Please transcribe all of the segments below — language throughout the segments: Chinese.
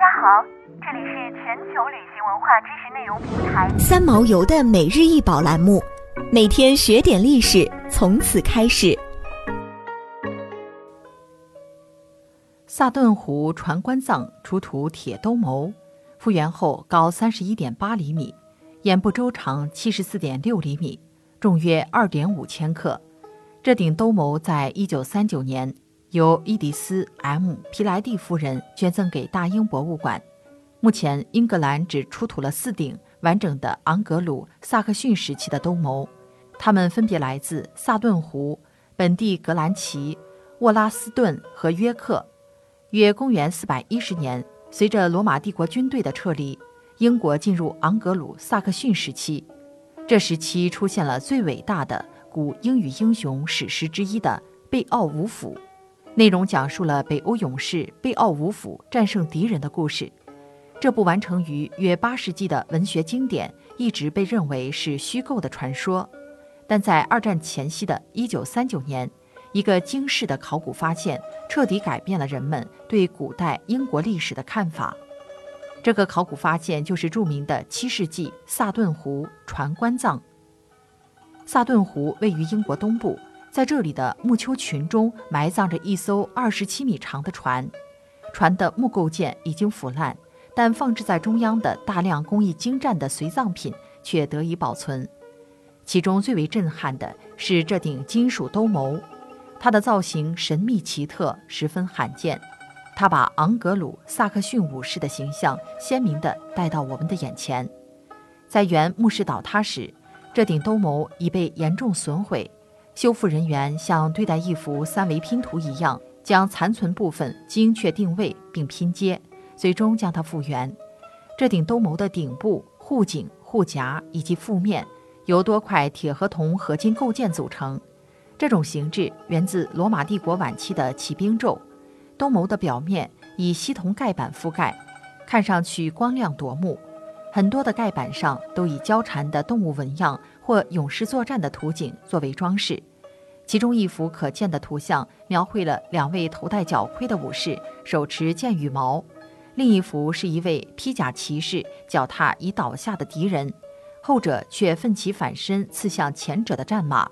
家好，这里是全球旅行文化知识内容平台三毛游的每日一宝栏目，每天学点历史，从此开始。萨顿湖船棺葬出土铁兜鍪，复原后高三十一点八厘米，眼部周长七十四点六厘米，重约二点五千克。这顶兜鍪在一九三九年。由伊迪丝 ·M· 皮莱蒂夫人捐赠给大英博物馆。目前，英格兰只出土了四顶完整的昂格鲁萨克逊时期的兜鍪，它们分别来自萨顿湖、本地格兰奇、沃拉斯顿和约克。约公元410年，随着罗马帝国军队的撤离，英国进入昂格鲁萨克逊时期。这时期出现了最伟大的古英语英雄史诗之一的贝奥武甫。内容讲述了北欧勇士贝奥武甫战胜敌人的故事。这部完成于约八世纪的文学经典一直被认为是虚构的传说，但在二战前夕的一九三九年，一个惊世的考古发现彻底改变了人们对古代英国历史的看法。这个考古发现就是著名的七世纪萨顿湖船棺葬。萨顿湖位于英国东部。在这里的木丘群中埋葬着一艘二十七米长的船，船的木构件已经腐烂，但放置在中央的大量工艺精湛的随葬品却得以保存。其中最为震撼的是这顶金属兜鍪，它的造型神秘奇特，十分罕见。它把昂格鲁萨克逊武士的形象鲜明地带到我们的眼前。在原墓室倒塌时，这顶兜鍪已被严重损毁。修复人员像对待一幅三维拼图一样，将残存部分精确定位并拼接，最终将它复原。这顶兜鍪的顶部、护颈、护甲以及腹面由多块铁和铜合金构件组成。这种形制源自罗马帝国晚期的骑兵胄。兜鍪的表面以锡铜盖板覆盖，看上去光亮夺目。很多的盖板上都以交缠的动物纹样或勇士作战的图景作为装饰。其中一幅可见的图像描绘了两位头戴角盔的武士手持剑羽毛，另一幅是一位披甲骑士脚踏已倒下的敌人，后者却奋起反身刺向前者的战马。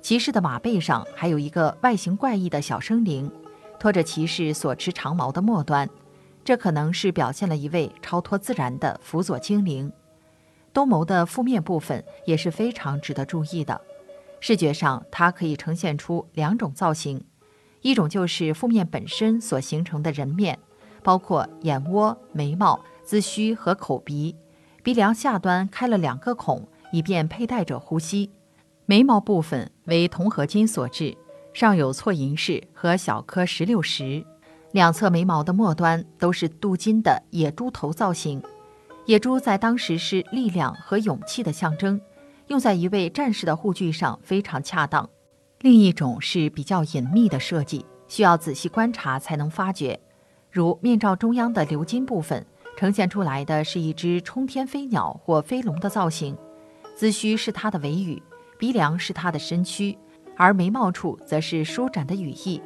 骑士的马背上还有一个外形怪异的小生灵，拖着骑士所持长矛的末端，这可能是表现了一位超脱自然的辅佐精灵。兜鍪的负面部分也是非常值得注意的。视觉上，它可以呈现出两种造型，一种就是负面本身所形成的人面，包括眼窝、眉毛、髭须和口鼻，鼻梁下端开了两个孔，以便佩戴者呼吸。眉毛部分为铜合金所制，上有错银饰和小颗石榴石，两侧眉毛的末端都是镀金的野猪头造型，野猪在当时是力量和勇气的象征。用在一位战士的护具上非常恰当。另一种是比较隐秘的设计，需要仔细观察才能发觉。如面罩中央的鎏金部分呈现出来的是一只冲天飞鸟或飞龙的造型，髭须是它的尾羽，鼻梁是它的身躯，而眉毛处则是舒展的羽翼。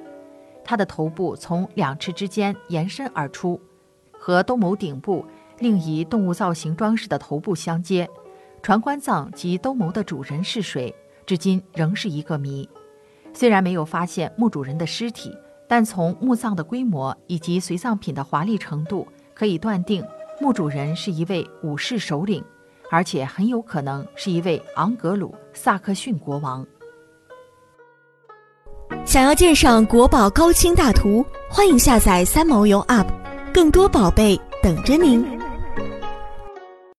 它的头部从两翅之间延伸而出，和兜鍪顶部另一动物造型装饰的头部相接。船棺葬及兜鍪的主人是谁，至今仍是一个谜。虽然没有发现墓主人的尸体，但从墓葬的规模以及随葬品的华丽程度，可以断定墓主人是一位武士首领，而且很有可能是一位昂格鲁萨克逊国王。想要鉴赏国宝高清大图，欢迎下载三毛游 App，更多宝贝等着您。